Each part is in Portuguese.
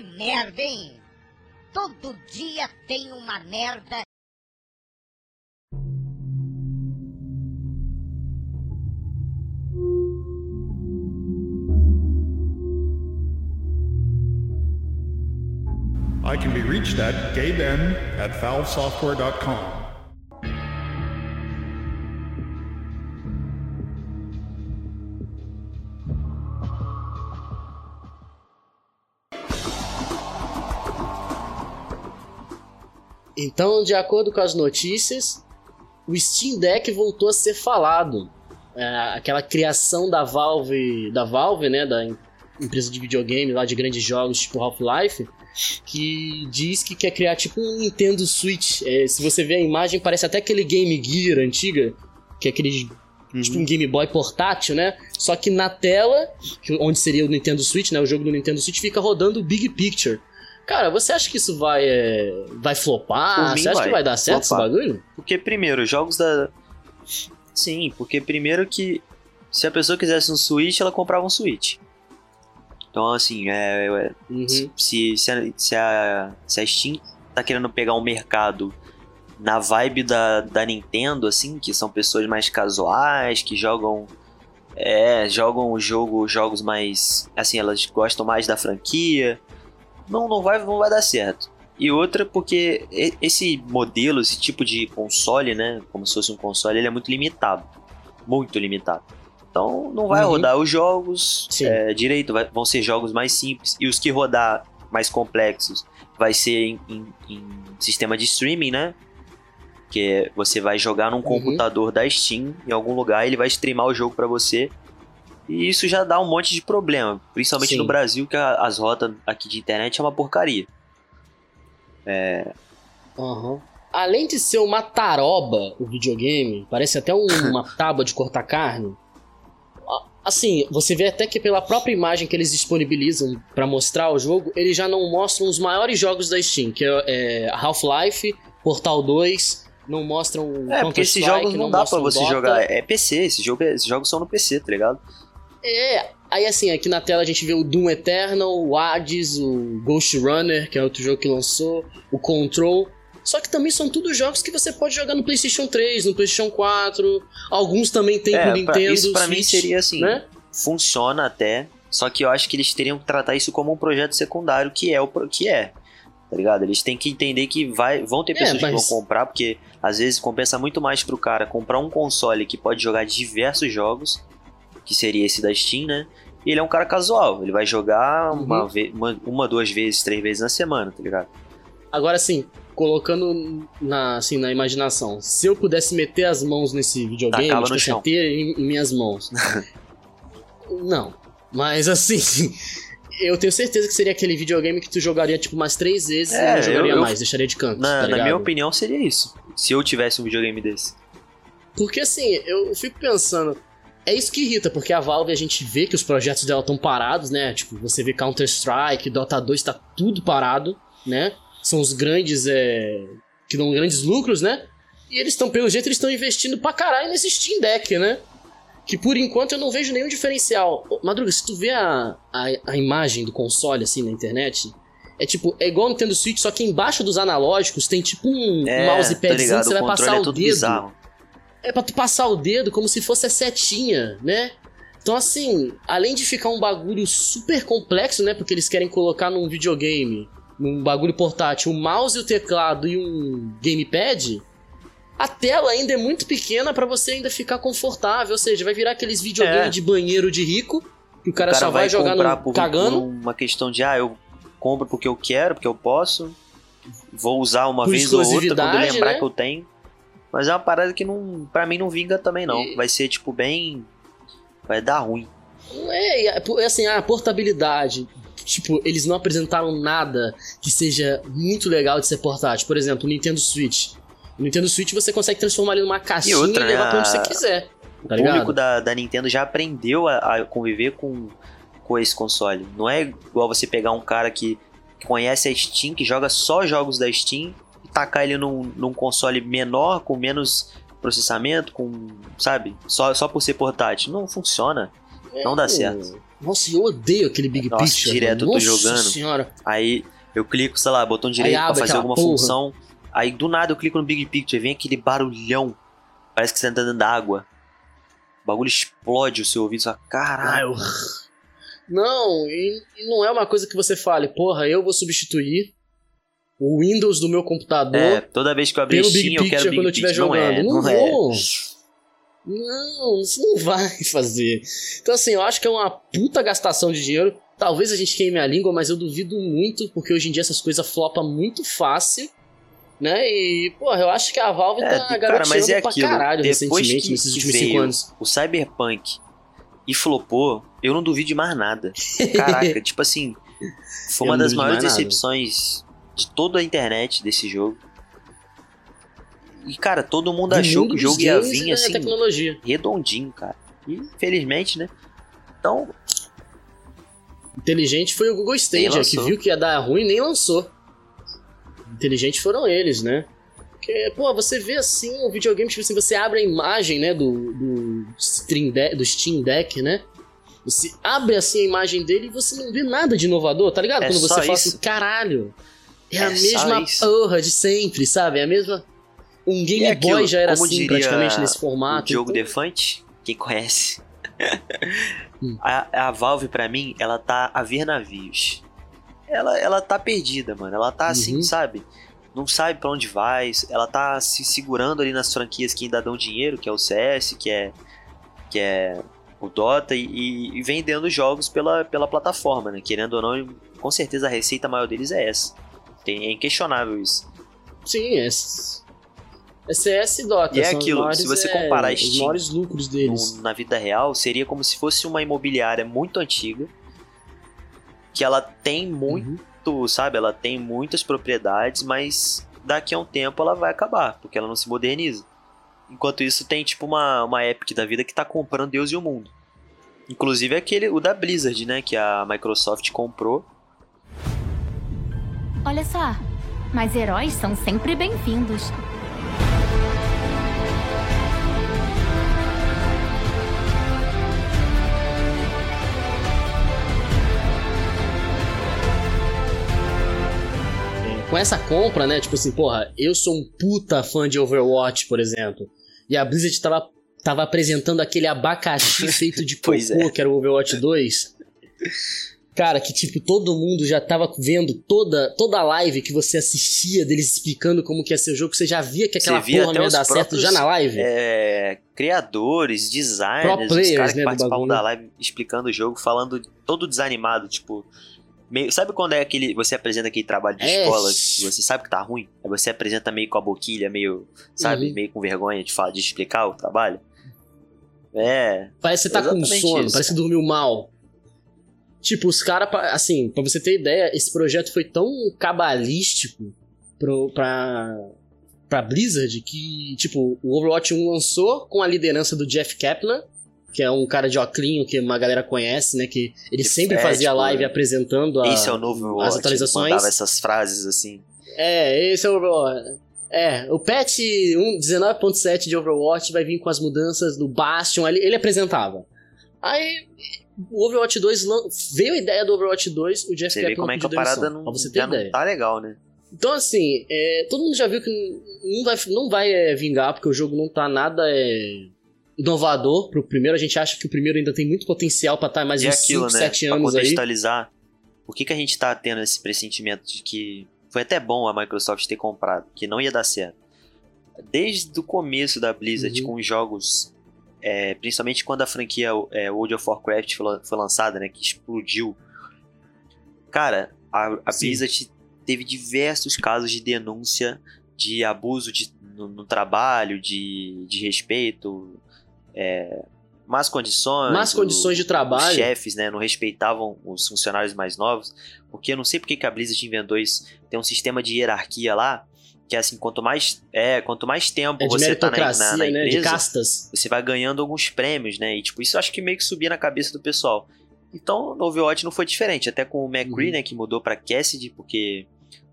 merda, hein? Todo dia tem uma merda. I can be reached at gayben at valvesoftware.com. Então, de acordo com as notícias, o Steam Deck voltou a ser falado. É, aquela criação da Valve, da Valve, né, da empresa de videogame lá de grandes jogos, tipo Half-Life, que diz que quer criar tipo um Nintendo Switch. É, se você ver a imagem, parece até aquele Game Gear antiga, que é aquele uhum. tipo um Game Boy portátil, né? Só que na tela, onde seria o Nintendo Switch, né, o jogo do Nintendo Switch fica rodando o Big Picture. Cara, você acha que isso vai, é, vai flopar? Você acha vai. que vai dar certo flopar. esse bagulho? Porque, primeiro, jogos da. Sim, porque primeiro que se a pessoa quisesse um Switch, ela comprava um Switch. Então, assim, é, é uhum. se, se, a, se, a, se a Steam tá querendo pegar um mercado na vibe da, da Nintendo, assim, que são pessoas mais casuais, que jogam. É, jogam o jogo, jogos mais. Assim, elas gostam mais da franquia não, não vai, não vai dar certo. E outra porque esse modelo, esse tipo de console, né, como se fosse um console, ele é muito limitado, muito limitado. Então não vai uhum. rodar os jogos é, direito, vai, vão ser jogos mais simples e os que rodar mais complexos vai ser em, em, em sistema de streaming, né? Que você vai jogar num uhum. computador da Steam em algum lugar, ele vai streamar o jogo para você e isso já dá um monte de problema, principalmente Sim. no Brasil, que a, as rotas aqui de internet é uma porcaria. É. Uhum. Além de ser uma taroba o videogame, parece até um, uma tábua de cortar carne. Assim, você vê até que pela própria imagem que eles disponibilizam para mostrar o jogo, eles já não mostram os maiores jogos da Steam, que é, é Half-Life, Portal 2, não mostram É, porque esses jogos não, não dá para você Dota. jogar, é PC, esses jogos, esses jogos são no PC, tá ligado? É, aí assim, aqui na tela a gente vê o Doom Eternal, o Hades, o Ghost Runner, que é outro jogo que lançou, o Control. Só que também são tudo jogos que você pode jogar no PlayStation 3, no PlayStation 4. Alguns também tem é, pro Nintendo. Isso pra Switch, mim seria assim, né? funciona até, só que eu acho que eles teriam que tratar isso como um projeto secundário, que é o que é. Tá ligado? Eles têm que entender que vai, vão ter é, pessoas é, mas... que vão comprar, porque às vezes compensa muito mais pro cara comprar um console que pode jogar diversos jogos que seria esse da Steam, né? E ele é um cara casual, ele vai jogar uhum. uma, uma, uma, duas vezes, três vezes na semana, tá ligado? Agora sim, colocando na, assim, na imaginação, se eu pudesse meter as mãos nesse videogame, Tacava tipo, assim, ter em, em minhas mãos. não, mas assim, eu tenho certeza que seria aquele videogame que tu jogaria tipo umas três vezes é, e não jogaria eu, mais, deixaria de canto. Na, tá na minha opinião, seria isso. Se eu tivesse um videogame desse. Porque assim, eu fico pensando, é isso que irrita, porque a Valve a gente vê que os projetos dela estão parados, né? Tipo, você vê Counter-Strike, Dota 2, tá tudo parado, né? São os grandes, é... que dão grandes lucros, né? E eles estão, pelo jeito, eles estão investindo pra caralho nesse Steam Deck, né? Que por enquanto eu não vejo nenhum diferencial. Madruga, se tu vê a, a, a imagem do console assim na internet, é tipo, é igual o Nintendo Switch, só que embaixo dos analógicos tem tipo um é, mousepadzinho que você vai passar é o dedo. Bizarro é pra tu passar o dedo como se fosse a setinha, né? Então, assim, além de ficar um bagulho super complexo, né? Porque eles querem colocar num videogame, num bagulho portátil, um mouse e o teclado e um gamepad, a tela ainda é muito pequena para você ainda ficar confortável. Ou seja, vai virar aqueles videogames é. de banheiro de rico, que o cara, o cara só vai, vai jogar no por, cagando. Por uma questão de, ah, eu compro porque eu quero, porque eu posso, vou usar uma por vez ou outra quando lembrar né? que eu tenho. Mas é uma parada que não, para mim não vinga também não. E... Vai ser tipo bem vai dar ruim. É, é assim, a portabilidade, tipo, eles não apresentaram nada que seja muito legal de ser portátil. Por exemplo, o Nintendo Switch. O Nintendo Switch você consegue transformar ele numa caixinha e, outra, e levar pra onde você quiser. Tá o público da, da Nintendo já aprendeu a, a, conviver com, com esse console. Não é igual você pegar um cara que conhece a Steam, que joga só jogos da Steam tacar ele num, num console menor, com menos processamento, com, sabe, só, só por ser portátil. Não funciona. Não dá certo. Nossa, eu odeio aquele Big Nossa, Picture. direto eu tô Nossa jogando. senhora. Aí eu clico, sei lá, botão direito pra fazer alguma porra. função. Aí do nada eu clico no Big Picture, vem aquele barulhão. Parece que você tá dentro da água. O bagulho explode o seu ouvido, só Ah, caralho. Não, e, e não é uma coisa que você fale, porra, eu vou substituir o Windows do meu computador É, toda vez que eu abrir Steam, Big eu quero Big quando eu estiver. Não jogando. é, não não é. Não, isso não vai fazer. Então, assim, eu acho que é uma puta gastação de dinheiro. Talvez a gente queime a língua, mas eu duvido muito, porque hoje em dia essas coisas flopam muito fácil. Né? E, porra, eu acho que a Valve É, tá cara, mas é pra aquilo. caralho Depois recentemente, que- nesses últimos veio cinco anos. o Cyberpunk e flopou, eu não duvido de mais nada. Caraca, tipo assim, foi Eu uma não das maiores decepções de toda a internet desse jogo. E, cara, todo mundo Do achou que o jogo ia vir da assim, tecnologia. redondinho, cara. E, infelizmente, né? Então, Inteligente foi o Google Stadia, que viu que ia dar ruim e nem lançou. Inteligente foram eles, né? Porque, pô, você vê assim o videogame, tipo assim, você abre a imagem, né, do, do, Stream Deck, do Steam Deck, né? Você abre assim a imagem dele e você não vê nada de inovador, tá ligado? É Quando você fala isso. assim, caralho, é, a É só mesma porra de sempre, sabe? É a mesma. Um Game aquilo, Boy já era assim, praticamente, nesse o formato. Diogo então- Defante, quem conhece. Hum. a, a Valve, pra mim, ela tá a ver navios. Ela, ela tá perdida, mano. Ela tá assim, Uhum. sabe? Não sabe pra onde vai. Ela tá se segurando ali nas franquias que ainda dão dinheiro, que é o CS, que é, que é o Dota, e, e- e vendendo jogos pela, pela plataforma, né? Querendo ou não, com certeza a receita maior deles é essa. Tem, é inquestionável isso. Sim, é. É CS e Dota. E é os aquilo, maiores, se você é, comparar Os Steam maiores lucros deles. no- na vida real seria como se fosse uma imobiliária muito antiga que ela tem muito, Uhum. sabe? Ela tem muitas propriedades, mas daqui a um tempo ela vai acabar, porque ela não se moderniza. Enquanto isso tem tipo uma, uma Epic da vida que tá comprando Deus e o mundo. Inclusive aquele, o da Blizzard, né, que a Microsoft comprou. Olha só, mas heróis são sempre bem-vindos. Com essa compra, né? Tipo assim, porra, eu sou um puta fã de Overwatch, por exemplo. E a Blizzard tava, tava apresentando aquele abacaxi feito de cocô, Pois é. que era o Overwatch 2. Cara, que tipo, todo mundo já tava vendo toda, toda a live que você assistia deles explicando como que ia ser o jogo, que você já via que aquela via porra não ia os dar certo já na live. É, criadores, designers, Pro os players, caras que né, do participavam da live explicando o jogo, falando todo desanimado, tipo. meio- sabe quando é aquele. Você apresenta aquele trabalho de É. escola que você sabe que tá ruim? Aí você apresenta meio com a boquilha, meio. Sabe? Uhum. Meio com vergonha de, falar, de explicar o trabalho? É. Parece que você tá com sono, isso, parece que dormiu mal. Tipo, os caras, assim, pra você ter ideia, esse projeto foi tão cabalístico pro, pra, pra Blizzard que, tipo, o Overwatch 1 lançou com a liderança do Jeff Kaplan, que é um cara de oclinho que uma galera conhece, né? Que ele Que sempre é, fazia tipo, live apresentando a- Esse é o novo as atualizações. Mandava essas frases assim. É, esse é o Overwatch. É, o patch 1 19.7 de Overwatch vai vir com as mudanças do Bastion, ele, ele apresentava. Aí, o Overwatch 2 lan- veio a ideia do Overwatch 2, o Jeff Kaplan como é que a parada não, pra você ter já ideia. não tá legal, né? Então, assim, é, todo mundo já viu que não vai, não vai é, vingar, porque o jogo não tá nada é, inovador pro primeiro. A gente acha que o primeiro ainda tem muito potencial pra estar mais E uns aquilo, 5, né? 7 pra anos aí. contextualizar, por que, que a gente tá tendo esse pressentimento de que foi até bom a Microsoft ter comprado, que não ia dar certo. Desde o começo da Blizzard Uhum. com os jogos, é, principalmente quando a franquia é, World of Warcraft foi, lan- foi lançada, né, que explodiu. Cara, a, a. Blizzard teve diversos casos de denúncia de abuso de, no, no trabalho, de, de respeito, é, más condições. Más o- condições de trabalho. os chefes, né, não respeitavam os funcionários mais novos, porque eu não sei porque que a Blizzard inventou isso. Tem um sistema de hierarquia lá, que é assim, quanto mais é, quanto mais tempo É você tá na, na, na né? De empresa, castas. você vai ganhando alguns prêmios, né? E tipo, isso eu acho que meio que subia na cabeça do pessoal. Então, no Overwatch não foi diferente, até com o McCree, Uhum. né, que mudou pra Cassidy, porque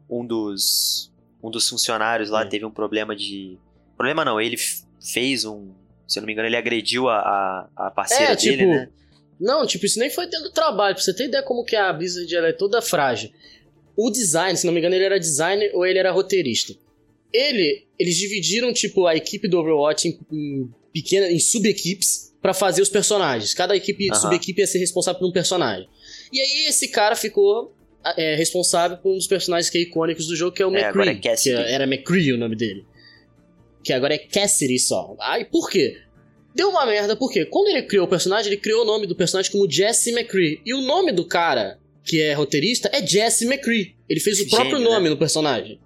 um dos um dos funcionários lá É. teve um problema de problema não, ele fez um, se eu não me engano, ele agrediu a, a, a parceira É, dele, tipo, né? Não, tipo, isso nem foi tendo trabalho. Pra você ter ideia como que a Blizzard ela é toda frágil. O design, se não me engano, ele era designer ou ele era roteirista. Ele, eles dividiram, tipo, a equipe do Overwatch em, em pequenas, em sub-equipes para fazer os personagens. Cada equipe, Aham. sub-equipe ia ser responsável por um personagem. E aí esse cara ficou é, responsável por um dos personagens que é icônicos do jogo, que é o É, agora McCree. é que era McCree o nome dele. Que agora é Cassidy só. Aí por quê? Deu uma merda, porque quando ele criou o personagem, ele criou o nome do personagem como Jesse McCree. E o nome do cara, que é roteirista, é Jesse McCree. Ele fez o Gênio, próprio né? nome no personagem.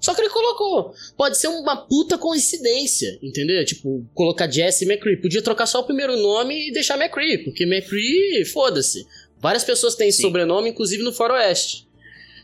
Só que ele colocou. Pode ser uma puta coincidência, entendeu? Tipo, colocar Jesse McCree. Podia trocar só o primeiro nome e deixar McCree, porque McCree, foda-se. Várias pessoas têm Sim. sobrenome, inclusive no Faroeste.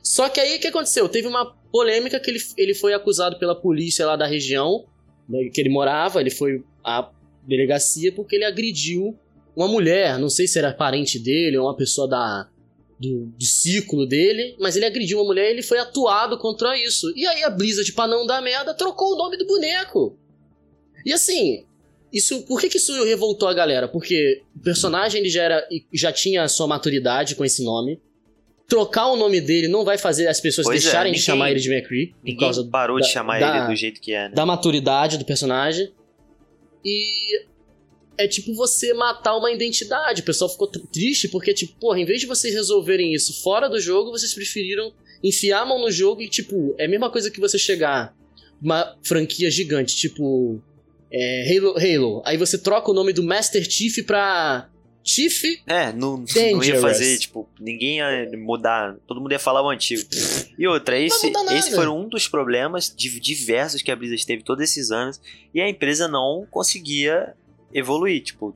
Só que aí o que aconteceu? Teve uma polêmica que ele, ele foi acusado pela polícia lá da região né, que ele morava. Ele foi à delegacia porque ele agrediu uma mulher. Não sei se era parente dele ou uma pessoa da, do, do ciclo dele, mas ele agrediu uma mulher e ele foi atuado contra isso. E aí a Blizzard, pra não dar merda, trocou o nome do boneco. E assim, isso, por que, que isso revoltou a galera? Porque o personagem ele já, era, já tinha a sua maturidade com esse nome. Trocar o nome dele não vai fazer as pessoas Pois é, deixarem de ninguém- chamar ele de McCree. Por causa parou da- de chamar da- ele do jeito que é, né? da maturidade do personagem. E é tipo você matar uma identidade. O pessoal ficou tr- triste porque, tipo, porra, em vez de vocês resolverem isso fora do jogo, vocês preferiram enfiar a mão no jogo e, tipo, é a mesma coisa que você chegar uma franquia gigante, tipo. É, Halo, Halo. Aí você troca o nome do Master Chief pra. Chief? É, não, não ia fazer, tipo, ninguém ia mudar, todo mundo ia falar o antigo. E outra, esse, esse foi um dos problemas diversos que a Blizzard teve todos esses anos e a empresa não conseguia evoluir, tipo,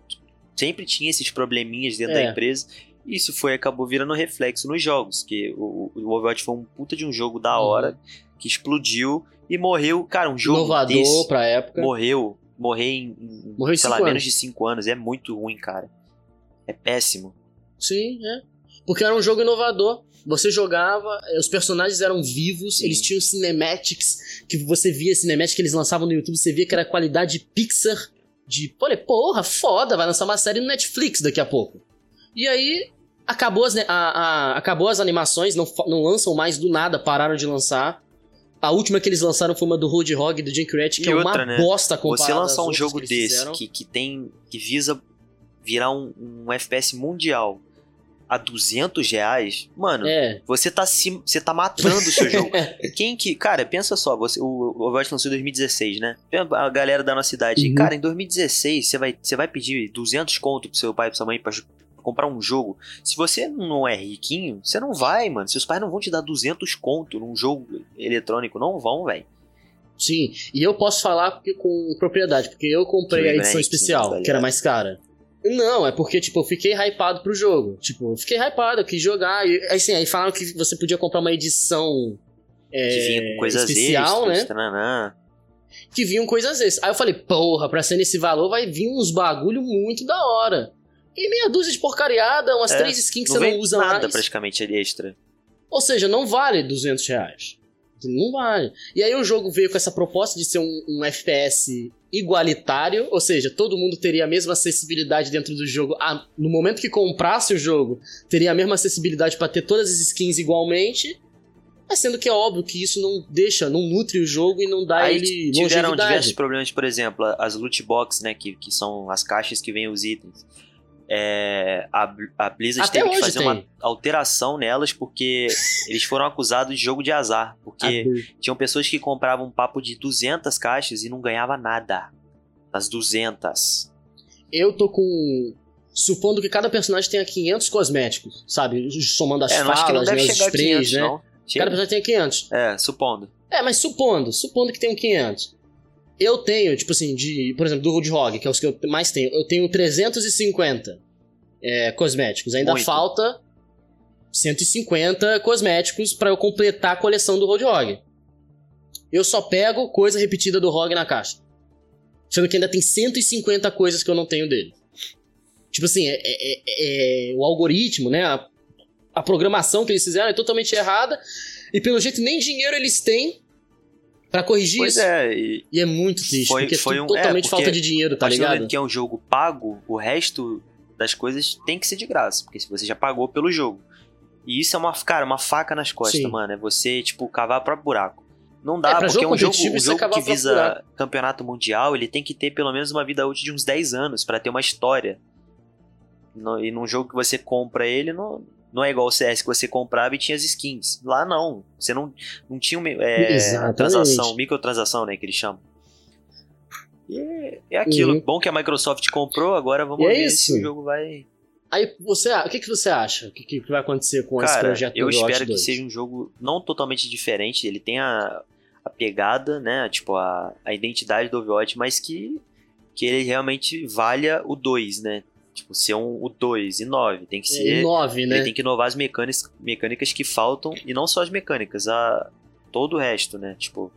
sempre tinha esses probleminhas dentro É. da empresa. E isso foi acabou virando reflexo nos jogos, que o, o Overwatch foi um puta de um jogo da hora que explodiu e morreu, cara, um jogo Uhum. Inovador desse pra época. morreu, morreu em, em Morreu em sei lá, cinco menos anos. de 5 anos, é muito ruim, cara. É péssimo. Sim, é. Porque era um jogo inovador. Você jogava, eh, os personagens eram vivos, Sim. eles tinham cinematics, que você via cinematics que eles lançavam no YouTube, você via que era qualidade Pixar de, pô, porra, foda, vai lançar uma série no Netflix daqui a pouco. E aí, acabou as, a- a- acabou as animações, não, não lançam mais do nada, pararam de lançar. A última que eles lançaram foi uma do Roadhog do Junkrat, que E é outra, uma né? bosta comparada Você lançar um jogo que desse fizeram. que, que tem que visa virar um, um FPS mundial a 200 reais, mano, É, você tá se, você tá matando o seu jogo. Quem que, cara, pensa só, você, o Overwatch lançou em 2016, né? A galera da nossa cidade, Uhum. cara, em 2016 você vai, você vai pedir 200 conto pro seu pai e pra sua mãe pra comprar um jogo. Se você não é riquinho, você não vai, mano. Seus pais não vão te dar 200 conto num jogo eletrônico, não vão, velho. Sim, e eu posso falar porque, com propriedade, porque eu comprei a edição ranking, especial, tá que era mais cara. Não, é porque, tipo, eu fiquei hypado pro jogo. Tipo, eu fiquei hypado, eu quis jogar. E, assim, aí falaram que você podia comprar uma edição é, Que vinha com coisas especial, extras, né? Que vinham coisas extras. Aí eu falei, porra, pra ser nesse valor vai vir uns bagulho muito da hora. E meia dúzia de porcariada, umas É, três skins que Não você não usa nada mais. praticamente ali extra. Ou seja, não vale 200 reais. Não vale. E aí o jogo veio com essa proposta de ser um, um FPS igualitário, ou seja, todo mundo teria a mesma acessibilidade dentro do jogo. Ah, no momento que comprasse o jogo, teria a mesma acessibilidade para ter todas as skins igualmente. Mas sendo que é óbvio que isso não deixa, não nutre o jogo e não dá Aí ele tiveram longevidade. diversos problemas, por exemplo, as loot box, né, que, que são as caixas que vêm os itens. É, a, a Blizzard Até teve que fazer tem. uma alteração nelas porque eles foram acusados de jogo de azar. Porque Ah, tinham pessoas que compravam um papo de 200 caixas e não ganhava nada. Nas 200. Eu tô com. Supondo que cada personagem tenha 500 cosméticos, sabe? Somando as é, não acho que não falas, deve né, chegar sprays, 500, né? não. Cada personagem tem 500. É, supondo. É, mas supondo, supondo que tem um 500. Eu tenho, tipo assim, de, por exemplo, do Roadhog, que é os que eu mais tenho, eu tenho 350 é, cosméticos. Ainda Muito. falta 150 cosméticos pra eu completar a coleção do Roadhog. Eu só pego coisa repetida do Rogue na caixa. Sendo que ainda tem 150 coisas que eu não tenho dele. Tipo assim, é, é- é- é- o algoritmo, né? A, a programação que eles fizeram é totalmente errada. E pelo jeito nem dinheiro eles têm pra corrigir Pois isso. é, e E é muito triste, Foi- porque foi é um- totalmente é, porque falta de dinheiro, tá ligado? que é um jogo pago, o resto das coisas tem que ser de graça, porque se você já pagou pelo jogo. E isso é uma, cara, uma faca nas costas, Sim. mano. É você, tipo, cavar o próprio buraco. Não dá, É, porque jogo um jogo, um é jogo cavar que visa campeonato mundial, ele tem que ter pelo menos uma vida útil de uns 10 anos pra ter uma história. No- e num jogo que você compra ele, não, não é igual o CS que você comprava e tinha as skins. Lá não. Você não, não tinha uma, é, Exatamente. transação, microtransação, né, que eles chamam. E é, é aquilo. Uhum. Bom que a Microsoft comprou, agora vamos E é ver isso. se o jogo vai. Aí você, o que, que você acha? O que, que vai acontecer com esse Cara, projeto eu do Overwatch espero que 2? seja um jogo não totalmente diferente. Ele tem a, a pegada, né? Tipo, a, a identidade do Overwatch, mas que, que ele realmente valha o 2, né? Tipo, ser um, o 2 e 9. Tem que ser. É, 9, né? Ele tem que inovar as mecânicas, mecânicas que faltam, e não só as mecânicas, a todo o resto, né? Tipo,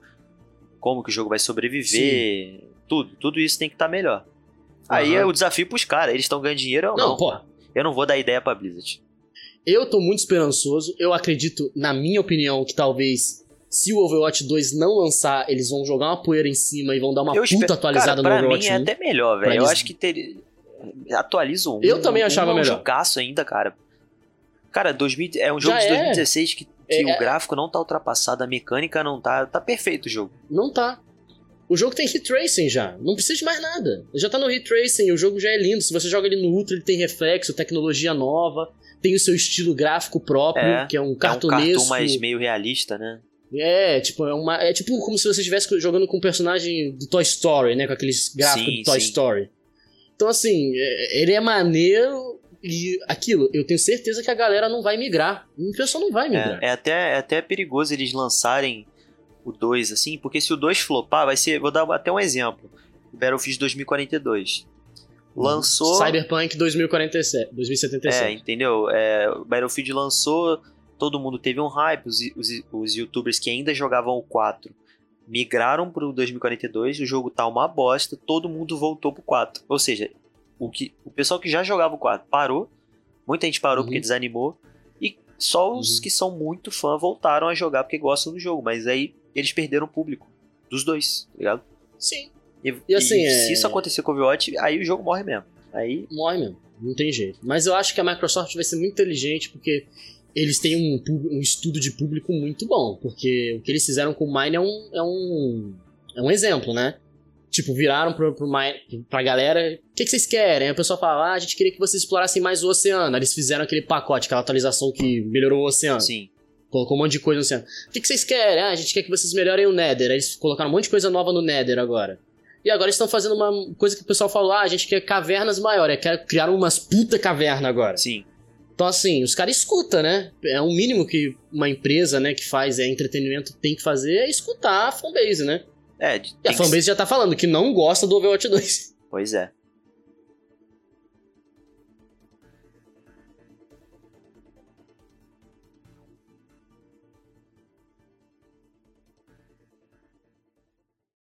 como que o jogo vai sobreviver, tudo. Tudo isso tem que estar melhor. Aí Aham. é o desafio pros caras. Eles estão ganhando dinheiro ou não? Não, pô, Eu não vou dar ideia pra Blizzard. eu tô muito esperançoso. Eu acredito, na minha opinião, que talvez se o Overwatch 2 não lançar, eles vão jogar uma poeira em cima e vão dar uma eu puta espero- atualizada cara, no pra Overwatch mim é 1. até melhor, velho. Eu eles- acho que teria... Atualiza um. Eu também um, achava um melhor. jogaço ainda, cara. Cara, 2000, é um jogo Já de é. 2016 que, que É, o é. gráfico não tá ultrapassado, a mecânica não tá. Tá perfeito o jogo. Não tá. O jogo tem Heat Tracing já. Não precisa de mais nada. Já tá no Heat Tracing, o jogo já é lindo. Se você joga ele no Ultra, ele tem reflexo, tecnologia nova, tem o seu estilo gráfico próprio, É, que é um É um cartunesco. cartoon mais meio realista, né? É, tipo, é, uma, é tipo como se você estivesse jogando com um personagem do Toy Story, né? Com aqueles gráficos Sim, do Toy sim. Story. Então, assim, é- ele é maneiro e aquilo, eu tenho certeza que a galera não vai migrar. O pessoal não vai migrar. É, é até, é até perigoso eles lançarem o 2, assim, porque se o 2 flopar, vai ser. Vou dar até um exemplo. Battlefield 2042. Lançou. Cyberpunk 2047, 2077. É, entendeu? É, o Battlefield lançou, todo mundo teve um hype, os, os, os youtubers que ainda jogavam o 4 migraram pro 2042, o jogo tá uma bosta, todo mundo voltou pro 4. Ou seja, o, que, o pessoal que já jogava o 4 parou, muita gente parou Uhum. porque desanimou, e só os Uhum. que são muito fã voltaram a jogar porque gostam do jogo, mas aí eles perderam o público dos dois, tá ligado? Sim. E, E assim, e é- se isso acontecer com o Overwatch, aí o jogo morre mesmo. Aí Morre mesmo. Não tem jeito. Mas eu acho que a Microsoft vai ser muito inteligente porque eles têm um, um estudo de público muito bom. Porque o que eles fizeram com o Mine é um, é um, é um exemplo, né? Tipo, viraram pro, pro Mine, pra galera. O que, que vocês querem? Aí o pessoal fala, ah, a gente queria que vocês explorassem mais o oceano. Aí Eles fizeram aquele pacote, aquela atualização que melhorou o oceano. sim. Colocou um monte de coisa no oceano. O que, que vocês querem? Ah, a gente quer que vocês melhorem o Nether. Aí eles colocaram um monte de coisa nova no Nether agora. E agora eles estão fazendo uma coisa que o pessoal falou: ah, a gente quer cavernas maiores. Quer criar umas puta caverna agora. Sim. Então, assim, os caras escutam, né? É um mínimo que uma empresa, né, que faz é, entretenimento tem que fazer é escutar a fanbase, né? É, E a que fanbase já tá falando que não gosta do Overwatch 2. Pois é.